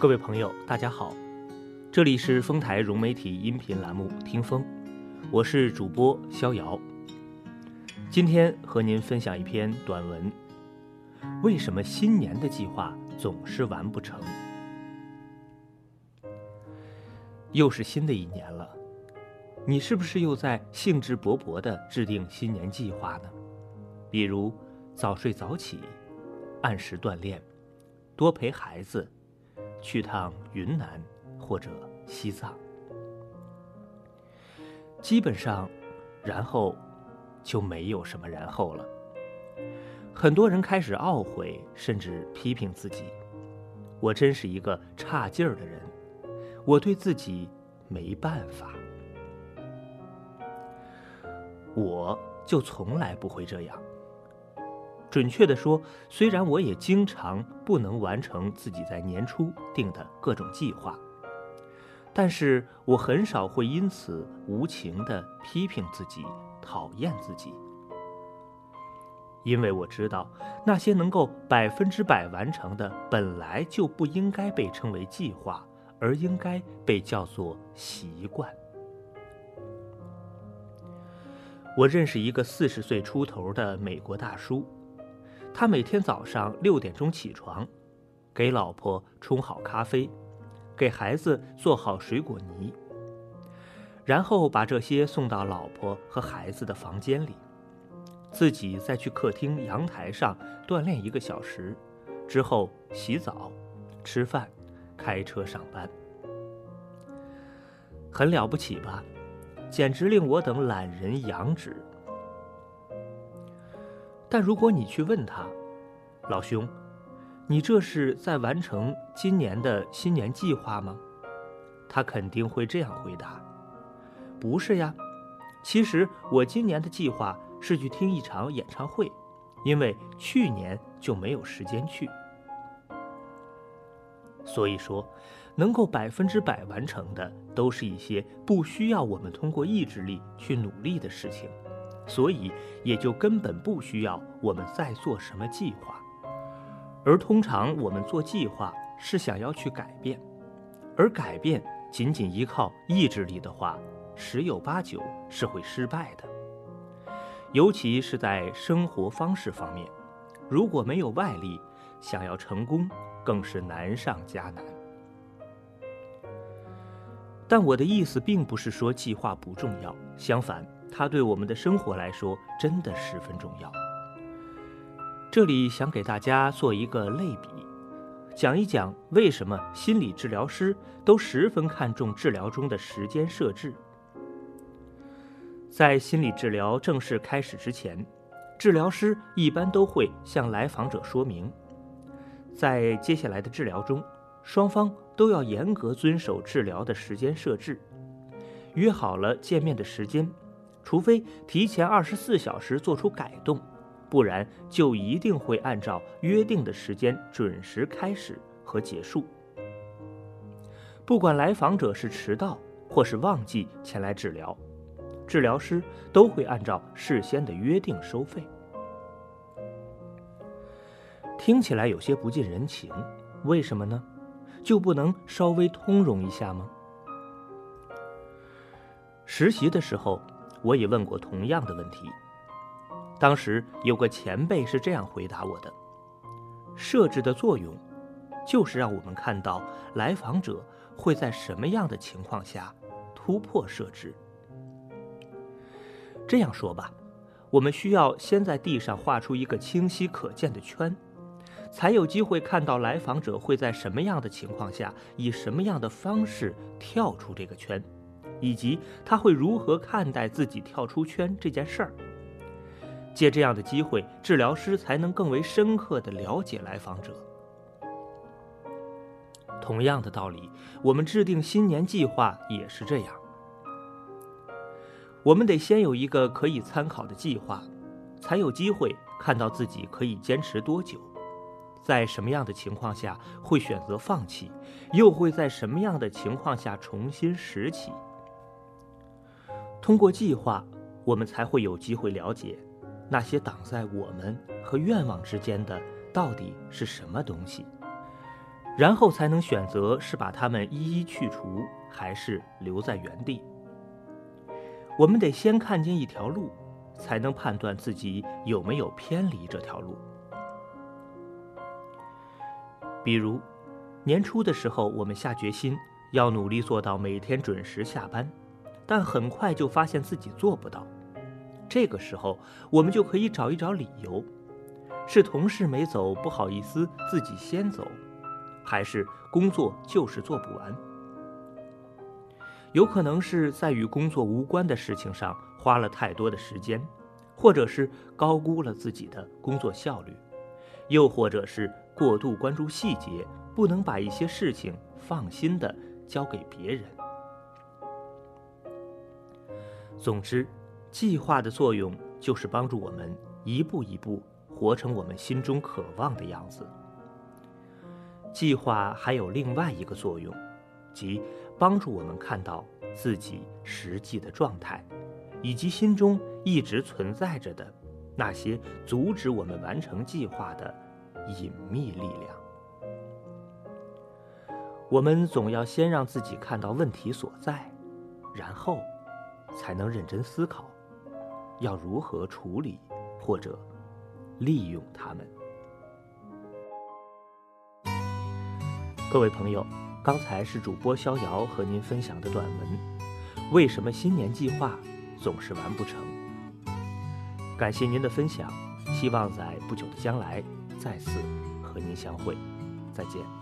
各位朋友，大家好，这里是丰台融媒体音频栏目《听风》，我是主播逍遥。今天和您分享一篇短文：为什么新年的计划总是完不成？又是新的一年了，你是不是又在兴致勃勃地制定新年计划呢？比如早睡早起，按时锻炼，多陪孩子。去趟云南或者西藏，基本上，然后就没有什么然后了。很多人开始懊悔，甚至批评自己：“我真是一个差劲儿的人，我对自己没办法。”我就从来不会这样。准确的说，虽然我也经常不能完成自己在年初定的各种计划，但是我很少会因此无情的批评自己、讨厌自己，因为我知道那些能够百分之百完成的，本来就不应该被称为计划，而应该被叫做习惯。我认识一个四十岁出头的美国大叔。他每天早上六点钟起床，给老婆冲好咖啡，给孩子做好水果泥，然后把这些送到老婆和孩子的房间里，自己再去客厅阳台上锻炼一个小时，之后洗澡、吃饭、开车上班。很了不起吧？简直令我等懒人仰止。但如果你去问他，老兄，你这是在完成今年的新年计划吗？他肯定会这样回答：“不是呀，其实我今年的计划是去听一场演唱会，因为去年就没有时间去。所以说，能够百分之百完成的，都是一些不需要我们通过意志力去努力的事情。”所以也就根本不需要我们再做什么计划，而通常我们做计划是想要去改变，而改变仅仅依靠意志力的话，十有八九是会失败的。尤其是在生活方式方面，如果没有外力，想要成功更是难上加难。但我的意思并不是说计划不重要，相反。它对我们的生活来说真的十分重要。这里想给大家做一个类比，讲一讲为什么心理治疗师都十分看重治疗中的时间设置。在心理治疗正式开始之前，治疗师一般都会向来访者说明，在接下来的治疗中，双方都要严格遵守治疗的时间设置，约好了见面的时间。除非提前二十四小时做出改动，不然就一定会按照约定的时间准时开始和结束。不管来访者是迟到或是忘记前来治疗，治疗师都会按照事先的约定收费。听起来有些不近人情，为什么呢？就不能稍微通融一下吗？实习的时候。我也问过同样的问题，当时有个前辈是这样回答我的：设置的作用，就是让我们看到来访者会在什么样的情况下突破设置。这样说吧，我们需要先在地上画出一个清晰可见的圈，才有机会看到来访者会在什么样的情况下，以什么样的方式跳出这个圈。以及他会如何看待自己跳出圈这件事儿？借这样的机会，治疗师才能更为深刻地了解来访者。同样的道理，我们制定新年计划也是这样。我们得先有一个可以参考的计划，才有机会看到自己可以坚持多久，在什么样的情况下会选择放弃，又会在什么样的情况下重新拾起。通过计划，我们才会有机会了解，那些挡在我们和愿望之间的到底是什么东西，然后才能选择是把它们一一去除，还是留在原地。我们得先看见一条路，才能判断自己有没有偏离这条路。比如，年初的时候，我们下决心要努力做到每天准时下班，但很快就发现自己做不到。这个时候，我们就可以找一找理由：是同事没走，不好意思自己先走，还是工作就是做不完？有可能是在与工作无关的事情上花了太多的时间，或者是高估了自己的工作效率，又或者是过度关注细节，不能把一些事情放心的交给别人。总之，计划的作用就是帮助我们一步一步活成我们心中渴望的样子。计划还有另外一个作用，即。帮助我们看到自己实际的状态，以及心中一直存在着的那些阻止我们完成计划的隐秘力量。我们总要先让自己看到问题所在，然后才能认真思考要如何处理或者利用它们。各位朋友。刚才是主播逍遥和您分享的短文，为什么新年计划总是完不成？感谢您的分享，希望在不久的将来再次和您相会，再见。